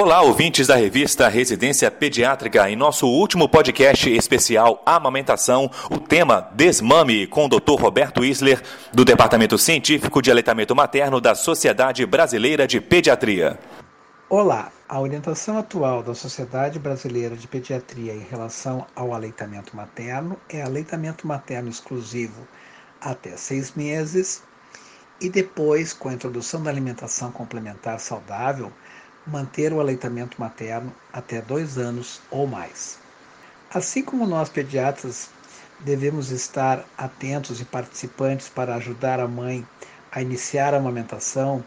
Olá, ouvintes da revista Residência Pediátrica. Em nosso último podcast especial Amamentação, o tema Desmame, com o Dr. Roberto Isler, do Departamento Científico de Aleitamento Materno da Sociedade Brasileira de Pediatria. Olá, a orientação atual da Sociedade Brasileira de Pediatria em relação ao aleitamento materno é aleitamento materno exclusivo até seis meses e depois, com a introdução da alimentação complementar saudável, manter o aleitamento materno até dois anos ou mais. Assim como nós pediatras devemos estar atentos e participantes para ajudar a mãe a iniciar a amamentação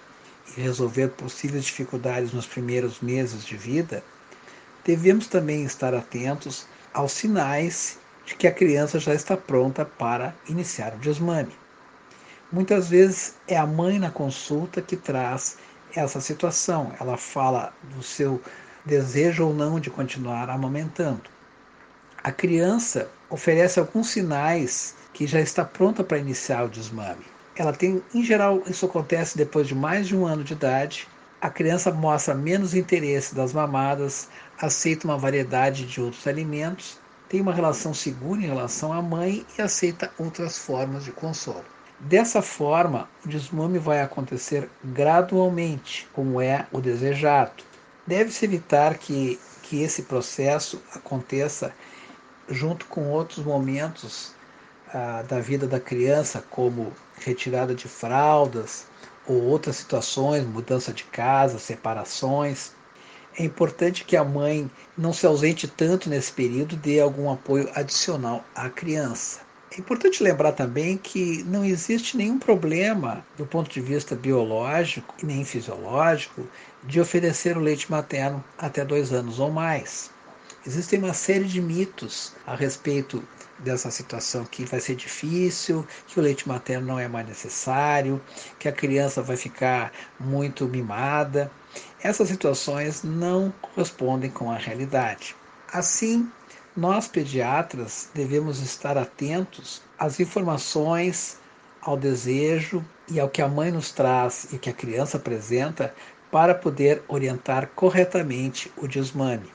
e resolver possíveis dificuldades nos primeiros meses de vida, devemos também estar atentos aos sinais de que a criança já está pronta para iniciar o desmame. Muitas vezes é a mãe na consulta que traz essa situação. Ela fala do seu desejo ou não de continuar amamentando. A criança oferece alguns sinais que já está pronta para iniciar o desmame. Ela tem, em geral, isso acontece depois de mais de um ano de idade. A criança mostra menos interesse das mamadas, aceita uma variedade de outros alimentos, tem uma relação segura em relação à mãe e aceita outras formas de consolo. Dessa forma, o desmame vai acontecer gradualmente, como é o desejado. Deve-se evitar que, que esse processo aconteça junto com outros momentos ah, da vida da criança, como retirada de fraldas ou outras situações, mudança de casa, separações. É importante que a mãe não se ausente tanto nesse período, dê algum apoio adicional à criança. É importante lembrar também que não existe nenhum problema do ponto de vista biológico e nem fisiológico de oferecer o leite materno até dois anos ou mais. Existem uma série de mitos a respeito dessa situação que vai ser difícil, que o leite materno não é mais necessário, que a criança vai ficar muito mimada. Essas situações não correspondem com a realidade. Assim, nós, pediatras, devemos estar atentos às informações, ao desejo e ao que a mãe nos traz e que a criança apresenta para poder orientar corretamente o desmame.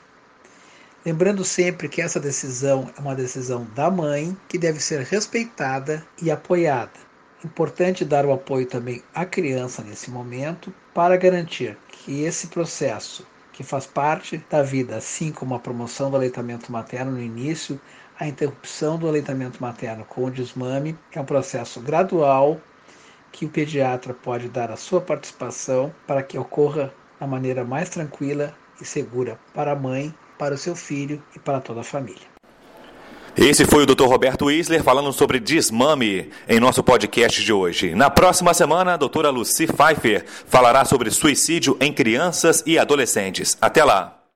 Lembrando sempre que essa decisão é uma decisão da mãe que deve ser respeitada e apoiada. Importante dar o apoio também à criança nesse momento para garantir que esse processo que faz parte da vida, assim como a promoção do aleitamento materno no início, a interrupção do aleitamento materno com o desmame é um processo gradual que o pediatra pode dar a sua participação para que ocorra da maneira mais tranquila e segura para a mãe, para o seu filho e para toda a família. Esse foi o Dr. Roberto Isler falando sobre desmame em nosso podcast de hoje. Na próxima semana, a doutora Lucy Pfeiffer falará sobre suicídio em crianças e adolescentes. Até lá!